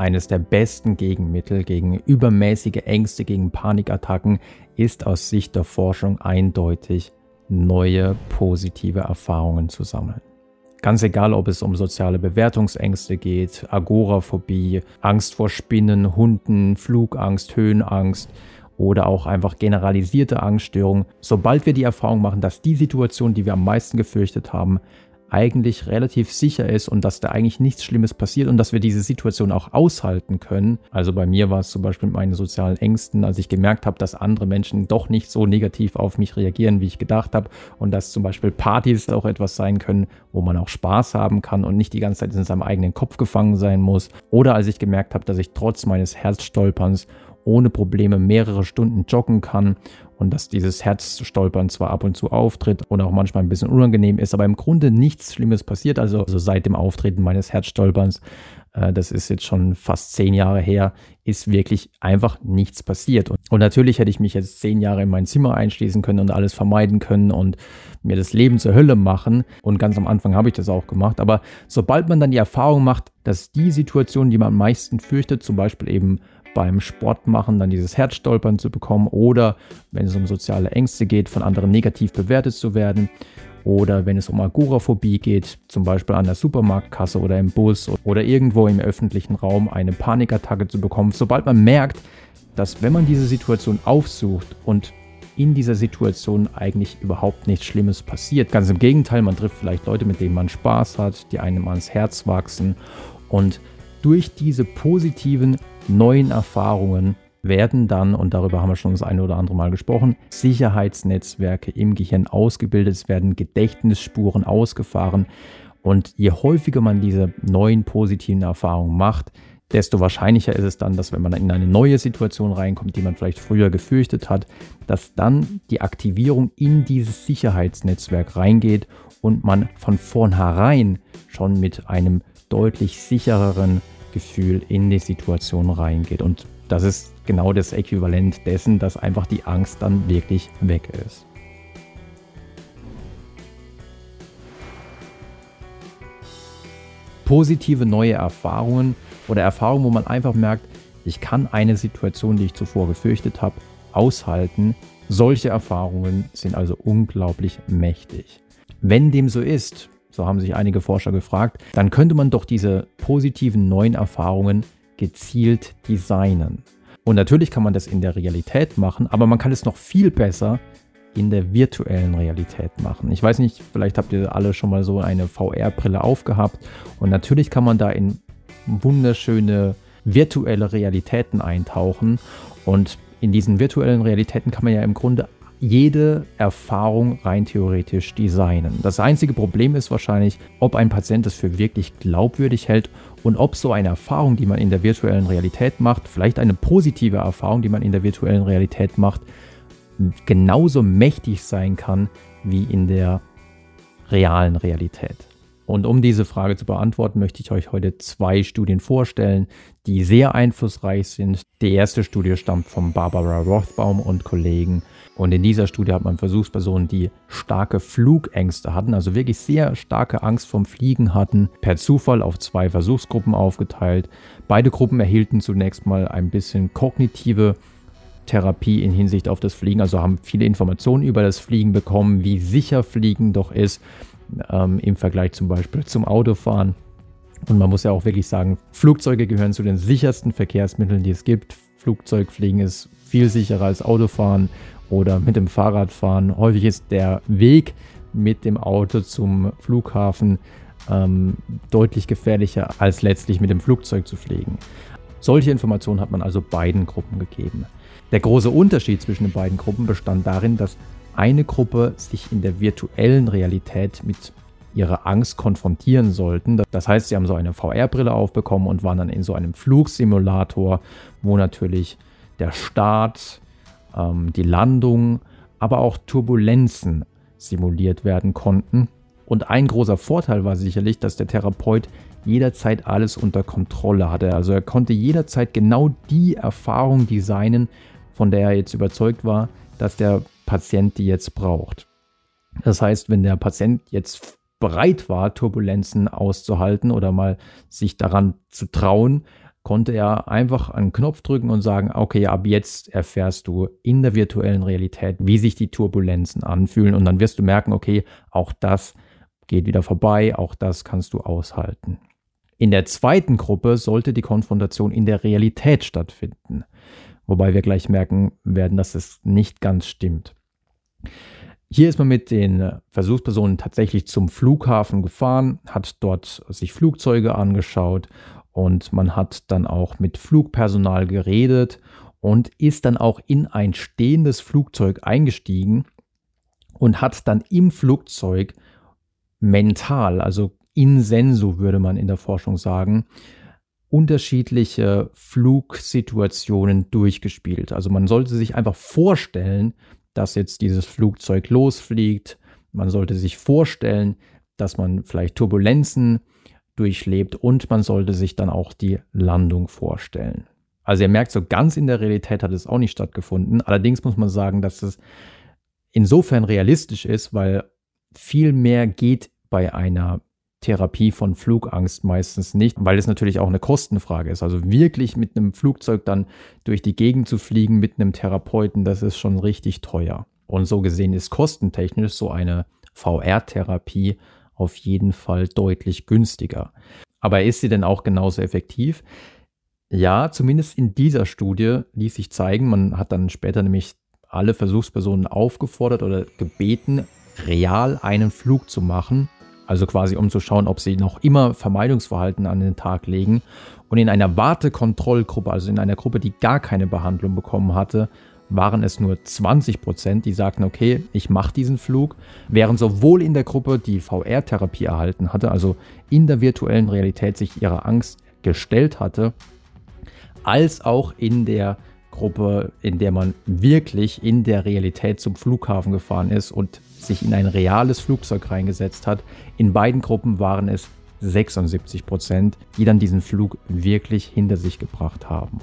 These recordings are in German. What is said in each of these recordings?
eines der besten Gegenmittel gegen übermäßige Ängste, gegen Panikattacken ist aus Sicht der Forschung eindeutig, neue positive Erfahrungen zu sammeln. Ganz egal, ob es um soziale Bewertungsängste geht, Agoraphobie, Angst vor Spinnen, Hunden, Flugangst, Höhenangst oder auch einfach generalisierte Angststörungen. Sobald wir die Erfahrung machen, dass die Situation, die wir am meisten gefürchtet haben, eigentlich relativ sicher ist und dass da eigentlich nichts Schlimmes passiert und dass wir diese Situation auch aushalten können. Also bei mir war es zum Beispiel mit meinen sozialen Ängsten, als ich gemerkt habe, dass andere Menschen doch nicht so negativ auf mich reagieren, wie ich gedacht habe und dass zum Beispiel Partys auch etwas sein können, wo man auch Spaß haben kann und nicht die ganze Zeit in seinem eigenen Kopf gefangen sein muss. Oder als ich gemerkt habe, dass ich trotz meines Herzstolperns ohne Probleme mehrere Stunden joggen kann und dass dieses Herzstolpern zwar ab und zu auftritt und auch manchmal ein bisschen unangenehm ist, aber im Grunde nichts Schlimmes passiert. Also, also seit dem Auftreten meines Herzstolperns, äh, das ist jetzt schon fast zehn Jahre her, ist wirklich einfach nichts passiert. Und, und natürlich hätte ich mich jetzt zehn Jahre in mein Zimmer einschließen können und alles vermeiden können und mir das Leben zur Hölle machen. Und ganz am Anfang habe ich das auch gemacht. Aber sobald man dann die Erfahrung macht, dass die Situation, die man am meisten fürchtet, zum Beispiel eben beim Sport machen, dann dieses Herzstolpern zu bekommen oder wenn es um soziale Ängste geht, von anderen negativ bewertet zu werden oder wenn es um Agoraphobie geht, zum Beispiel an der Supermarktkasse oder im Bus oder irgendwo im öffentlichen Raum eine Panikattacke zu bekommen. Sobald man merkt, dass wenn man diese Situation aufsucht und in dieser Situation eigentlich überhaupt nichts Schlimmes passiert. Ganz im Gegenteil, man trifft vielleicht Leute, mit denen man Spaß hat, die einem ans Herz wachsen und durch diese positiven neuen Erfahrungen werden dann, und darüber haben wir schon das eine oder andere Mal gesprochen, Sicherheitsnetzwerke im Gehirn ausgebildet, es werden Gedächtnisspuren ausgefahren. Und je häufiger man diese neuen positiven Erfahrungen macht, desto wahrscheinlicher ist es dann, dass wenn man in eine neue Situation reinkommt, die man vielleicht früher gefürchtet hat, dass dann die Aktivierung in dieses Sicherheitsnetzwerk reingeht und man von vornherein schon mit einem deutlich sichereren Gefühl in die Situation reingeht. Und das ist genau das Äquivalent dessen, dass einfach die Angst dann wirklich weg ist. Positive neue Erfahrungen oder Erfahrungen, wo man einfach merkt, ich kann eine Situation, die ich zuvor gefürchtet habe, aushalten. Solche Erfahrungen sind also unglaublich mächtig. Wenn dem so ist, so haben sich einige Forscher gefragt, dann könnte man doch diese positiven neuen Erfahrungen gezielt designen. Und natürlich kann man das in der Realität machen, aber man kann es noch viel besser in der virtuellen Realität machen. Ich weiß nicht, vielleicht habt ihr alle schon mal so eine VR-Brille aufgehabt und natürlich kann man da in wunderschöne virtuelle Realitäten eintauchen und in diesen virtuellen Realitäten kann man ja im Grunde jede Erfahrung rein theoretisch designen. Das einzige Problem ist wahrscheinlich, ob ein Patient es für wirklich glaubwürdig hält und ob so eine Erfahrung, die man in der virtuellen Realität macht, vielleicht eine positive Erfahrung, die man in der virtuellen Realität macht, genauso mächtig sein kann wie in der realen Realität. Und um diese Frage zu beantworten, möchte ich euch heute zwei Studien vorstellen, die sehr einflussreich sind. Die erste Studie stammt von Barbara Rothbaum und Kollegen. Und in dieser Studie hat man Versuchspersonen, die starke Flugängste hatten, also wirklich sehr starke Angst vom Fliegen hatten, per Zufall auf zwei Versuchsgruppen aufgeteilt. Beide Gruppen erhielten zunächst mal ein bisschen kognitive Therapie in Hinsicht auf das Fliegen, also haben viele Informationen über das Fliegen bekommen, wie sicher Fliegen doch ist ähm, im Vergleich zum Beispiel zum Autofahren. Und man muss ja auch wirklich sagen, Flugzeuge gehören zu den sichersten Verkehrsmitteln, die es gibt. Flugzeugfliegen ist viel sicherer als Autofahren oder mit dem Fahrrad fahren. Häufig ist der Weg mit dem Auto zum Flughafen ähm, deutlich gefährlicher als letztlich mit dem Flugzeug zu fliegen. Solche Informationen hat man also beiden Gruppen gegeben. Der große Unterschied zwischen den beiden Gruppen bestand darin, dass eine Gruppe sich in der virtuellen Realität mit ihrer Angst konfrontieren sollten. Das heißt, sie haben so eine VR-Brille aufbekommen und waren dann in so einem Flugsimulator, wo natürlich der Start, ähm, die Landung, aber auch Turbulenzen simuliert werden konnten. Und ein großer Vorteil war sicherlich, dass der Therapeut jederzeit alles unter Kontrolle hatte. Also er konnte jederzeit genau die Erfahrung designen, von der er jetzt überzeugt war, dass der Patient die jetzt braucht. Das heißt, wenn der Patient jetzt bereit war, Turbulenzen auszuhalten oder mal sich daran zu trauen, konnte er einfach einen Knopf drücken und sagen, okay, ab jetzt erfährst du in der virtuellen Realität, wie sich die Turbulenzen anfühlen und dann wirst du merken, okay, auch das geht wieder vorbei, auch das kannst du aushalten. In der zweiten Gruppe sollte die Konfrontation in der Realität stattfinden, wobei wir gleich merken werden, dass es nicht ganz stimmt. Hier ist man mit den Versuchspersonen tatsächlich zum Flughafen gefahren, hat dort sich Flugzeuge angeschaut und man hat dann auch mit Flugpersonal geredet und ist dann auch in ein stehendes Flugzeug eingestiegen und hat dann im Flugzeug mental, also in sensu würde man in der Forschung sagen, unterschiedliche Flugsituationen durchgespielt. Also man sollte sich einfach vorstellen, dass jetzt dieses Flugzeug losfliegt. Man sollte sich vorstellen, dass man vielleicht Turbulenzen durchlebt und man sollte sich dann auch die Landung vorstellen. Also ihr merkt, so ganz in der Realität hat es auch nicht stattgefunden. Allerdings muss man sagen, dass es insofern realistisch ist, weil viel mehr geht bei einer Therapie von Flugangst meistens nicht, weil es natürlich auch eine Kostenfrage ist. Also wirklich mit einem Flugzeug dann durch die Gegend zu fliegen mit einem Therapeuten, das ist schon richtig teuer. Und so gesehen ist kostentechnisch so eine VR-Therapie auf jeden Fall deutlich günstiger. Aber ist sie denn auch genauso effektiv? Ja, zumindest in dieser Studie ließ sich zeigen, man hat dann später nämlich alle Versuchspersonen aufgefordert oder gebeten, real einen Flug zu machen, also quasi um zu schauen, ob sie noch immer Vermeidungsverhalten an den Tag legen. Und in einer Wartekontrollgruppe, also in einer Gruppe, die gar keine Behandlung bekommen hatte, waren es nur 20 Prozent, die sagten, okay, ich mache diesen Flug, während sowohl in der Gruppe, die VR-Therapie erhalten hatte, also in der virtuellen Realität sich ihrer Angst gestellt hatte, als auch in der Gruppe, in der man wirklich in der Realität zum Flughafen gefahren ist und sich in ein reales Flugzeug reingesetzt hat. In beiden Gruppen waren es 76 Prozent, die dann diesen Flug wirklich hinter sich gebracht haben.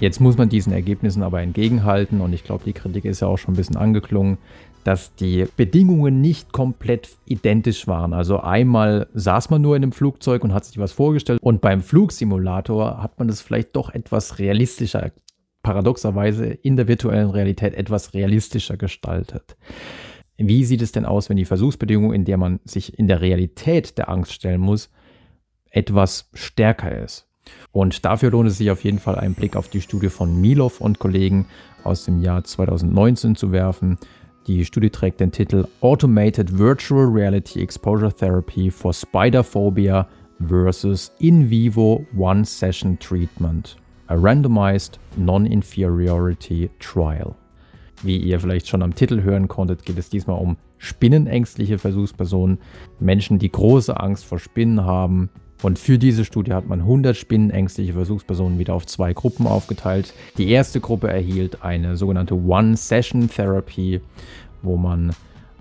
Jetzt muss man diesen Ergebnissen aber entgegenhalten und ich glaube, die Kritik ist ja auch schon ein bisschen angeklungen, dass die Bedingungen nicht komplett identisch waren. Also einmal saß man nur in einem Flugzeug und hat sich was vorgestellt und beim Flugsimulator hat man es vielleicht doch etwas realistischer, paradoxerweise in der virtuellen Realität etwas realistischer gestaltet. Wie sieht es denn aus, wenn die Versuchsbedingung, in der man sich in der Realität der Angst stellen muss, etwas stärker ist? Und dafür lohnt es sich auf jeden Fall einen Blick auf die Studie von Milov und Kollegen aus dem Jahr 2019 zu werfen. Die Studie trägt den Titel Automated Virtual Reality Exposure Therapy for Spider Phobia versus In Vivo One Session Treatment. A Randomized Non-Inferiority Trial. Wie ihr vielleicht schon am Titel hören konntet, geht es diesmal um spinnenängstliche Versuchspersonen, Menschen, die große Angst vor Spinnen haben, und für diese Studie hat man 100 spinnenängstliche Versuchspersonen wieder auf zwei Gruppen aufgeteilt. Die erste Gruppe erhielt eine sogenannte One-Session-Therapy, wo man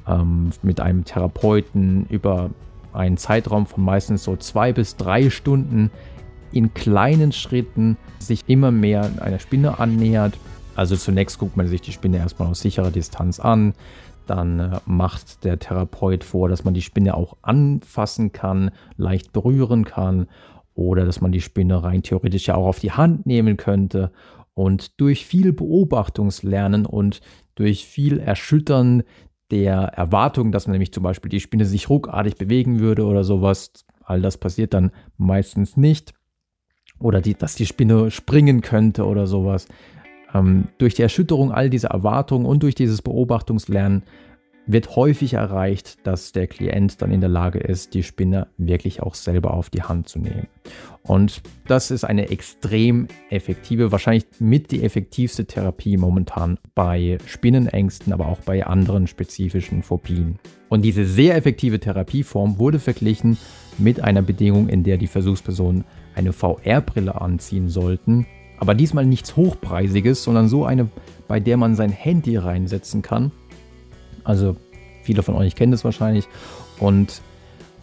ähm, mit einem Therapeuten über einen Zeitraum von meistens so zwei bis drei Stunden in kleinen Schritten sich immer mehr einer Spinne annähert. Also zunächst guckt man sich die Spinne erstmal aus sicherer Distanz an, dann äh, macht der Therapeut vor, dass man die Spinne auch anfassen kann, leicht berühren kann oder dass man die Spinne rein theoretisch ja auch auf die Hand nehmen könnte. Und durch viel Beobachtungslernen und durch viel Erschüttern der Erwartung, dass man nämlich zum Beispiel die Spinne sich ruckartig bewegen würde oder sowas, all das passiert dann meistens nicht. Oder die, dass die Spinne springen könnte oder sowas, ähm, durch die Erschütterung all dieser Erwartungen und durch dieses Beobachtungslernen wird häufig erreicht, dass der Klient dann in der Lage ist, die Spinne wirklich auch selber auf die Hand zu nehmen. Und das ist eine extrem effektive, wahrscheinlich mit die effektivste Therapie momentan bei Spinnenängsten, aber auch bei anderen spezifischen Phobien. Und diese sehr effektive Therapieform wurde verglichen mit einer Bedingung, in der die Versuchspersonen eine VR-Brille anziehen sollten, aber diesmal nichts Hochpreisiges, sondern so eine, bei der man sein Handy reinsetzen kann. Also viele von euch kennen das wahrscheinlich. Und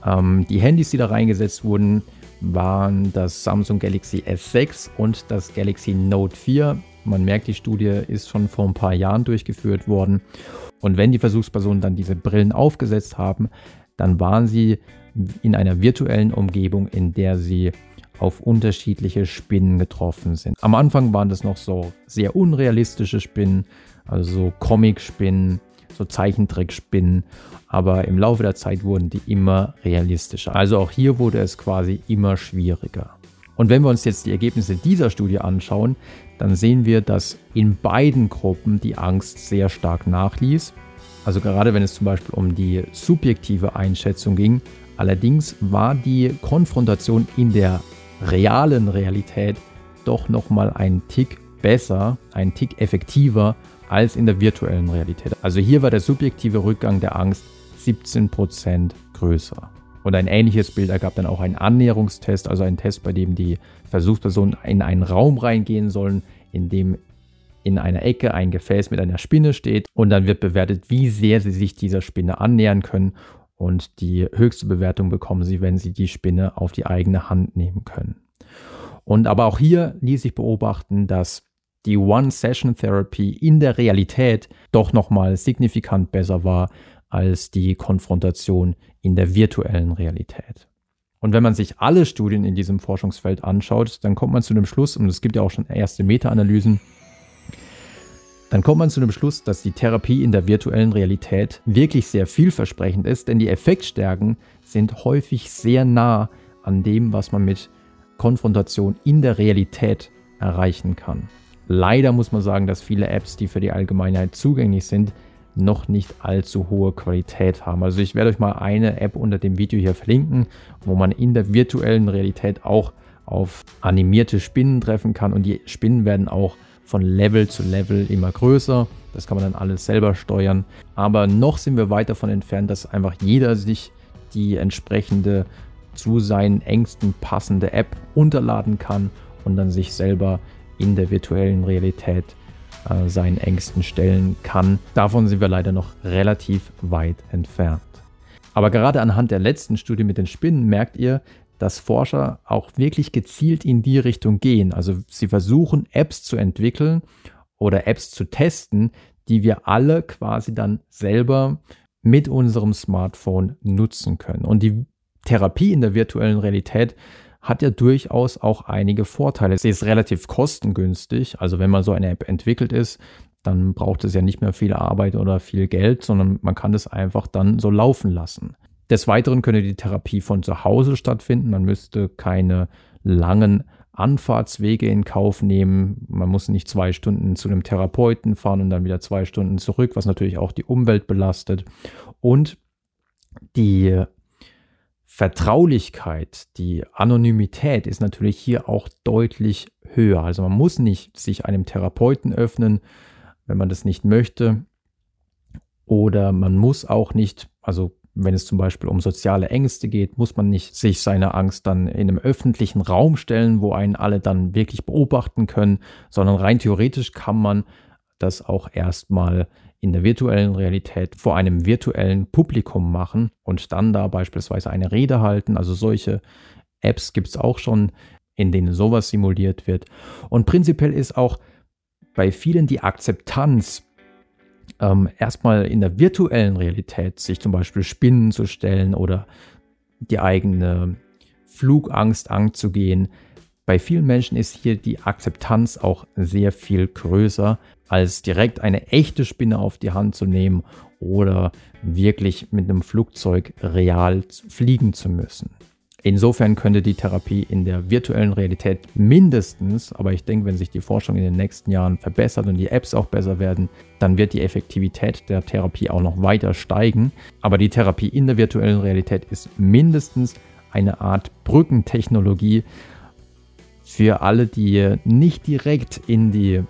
ähm, die Handys, die da reingesetzt wurden, waren das Samsung Galaxy S6 und das Galaxy Note 4. Man merkt, die Studie ist schon vor ein paar Jahren durchgeführt worden. Und wenn die Versuchspersonen dann diese Brillen aufgesetzt haben, dann waren sie in einer virtuellen Umgebung, in der sie auf unterschiedliche Spinnen getroffen sind. Am Anfang waren das noch so sehr unrealistische Spinnen, also so Comic-Spinnen, so Zeichentrickspinnen, aber im Laufe der Zeit wurden die immer realistischer. Also auch hier wurde es quasi immer schwieriger. Und wenn wir uns jetzt die Ergebnisse dieser Studie anschauen, dann sehen wir, dass in beiden Gruppen die Angst sehr stark nachließ. Also gerade wenn es zum Beispiel um die subjektive Einschätzung ging. Allerdings war die Konfrontation in der realen Realität doch nochmal ein Tick besser, ein Tick effektiver als in der virtuellen Realität. Also hier war der subjektive Rückgang der Angst 17% größer. Und ein ähnliches Bild ergab dann auch ein Annäherungstest, also ein Test, bei dem die Versuchspersonen in einen Raum reingehen sollen, in dem in einer Ecke ein Gefäß mit einer Spinne steht und dann wird bewertet, wie sehr sie sich dieser Spinne annähern können und die höchste Bewertung bekommen sie, wenn sie die Spinne auf die eigene Hand nehmen können. Und aber auch hier ließ sich beobachten, dass die One-Session-Therapy in der Realität doch nochmal signifikant besser war als die Konfrontation in der virtuellen Realität. Und wenn man sich alle Studien in diesem Forschungsfeld anschaut, dann kommt man zu dem Schluss, und es gibt ja auch schon erste Meta-Analysen, dann kommt man zu dem Schluss, dass die Therapie in der virtuellen Realität wirklich sehr vielversprechend ist, denn die Effektstärken sind häufig sehr nah an dem, was man mit Konfrontation in der Realität erreichen kann. Leider muss man sagen, dass viele Apps, die für die Allgemeinheit zugänglich sind, noch nicht allzu hohe Qualität haben. Also ich werde euch mal eine App unter dem Video hier verlinken, wo man in der virtuellen Realität auch auf animierte Spinnen treffen kann und die Spinnen werden auch von Level zu Level immer größer. Das kann man dann alles selber steuern. Aber noch sind wir weit davon entfernt, dass einfach jeder sich die entsprechende zu seinen Ängsten passende App runterladen kann und dann sich selber in der virtuellen Realität äh, seinen Ängsten stellen kann. Davon sind wir leider noch relativ weit entfernt. Aber gerade anhand der letzten Studie mit den Spinnen merkt ihr, dass Forscher auch wirklich gezielt in die Richtung gehen. Also sie versuchen Apps zu entwickeln oder Apps zu testen, die wir alle quasi dann selber mit unserem Smartphone nutzen können. Und die Therapie in der virtuellen Realität hat ja durchaus auch einige Vorteile. Sie ist relativ kostengünstig. Also wenn man so eine App entwickelt ist, dann braucht es ja nicht mehr viel Arbeit oder viel Geld, sondern man kann es einfach dann so laufen lassen. Des Weiteren könnte die Therapie von zu Hause stattfinden. Man müsste keine langen Anfahrtswege in Kauf nehmen. Man muss nicht zwei Stunden zu einem Therapeuten fahren und dann wieder zwei Stunden zurück, was natürlich auch die Umwelt belastet. Und die Vertraulichkeit, die Anonymität ist natürlich hier auch deutlich höher. Also man muss nicht sich einem Therapeuten öffnen, wenn man das nicht möchte. Oder man muss auch nicht, also wenn es zum Beispiel um soziale Ängste geht, muss man nicht sich seiner Angst dann in einem öffentlichen Raum stellen, wo einen alle dann wirklich beobachten können, sondern rein theoretisch kann man das auch erstmal in der virtuellen Realität vor einem virtuellen Publikum machen und dann da beispielsweise eine Rede halten. Also solche Apps gibt es auch schon, in denen sowas simuliert wird. Und prinzipiell ist auch bei vielen die Akzeptanz, ähm, erstmal in der virtuellen Realität sich zum Beispiel Spinnen zu stellen oder die eigene Flugangst anzugehen. Bei vielen Menschen ist hier die Akzeptanz auch sehr viel größer, als direkt eine echte Spinne auf die Hand zu nehmen oder wirklich mit einem Flugzeug real fliegen zu müssen. Insofern könnte die Therapie in der virtuellen Realität mindestens, aber ich denke, wenn sich die Forschung in den nächsten Jahren verbessert und die Apps auch besser werden, dann wird die Effektivität der Therapie auch noch weiter steigen. Aber die Therapie in der virtuellen Realität ist mindestens eine Art Brückentechnologie für alle, die nicht direkt in die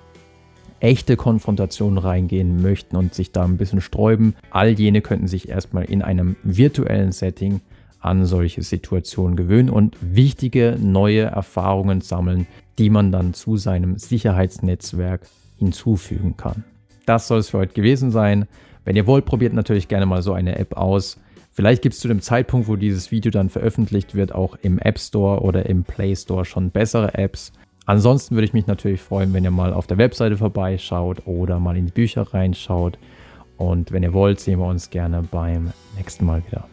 echte Konfrontation reingehen möchten und sich da ein bisschen sträuben. All jene könnten sich erstmal in einem virtuellen Setting an solche Situationen gewöhnen und wichtige neue Erfahrungen sammeln, die man dann zu seinem Sicherheitsnetzwerk hinzufügen kann. Das soll es für heute gewesen sein. Wenn ihr wollt, probiert natürlich gerne mal so eine App aus. Vielleicht gibt es zu dem Zeitpunkt, wo dieses Video dann veröffentlicht wird, auch im App Store oder im Play Store schon bessere Apps. Ansonsten würde ich mich natürlich freuen, wenn ihr mal auf der Webseite vorbeischaut oder mal in die Bücher reinschaut. Und wenn ihr wollt, sehen wir uns gerne beim nächsten Mal wieder.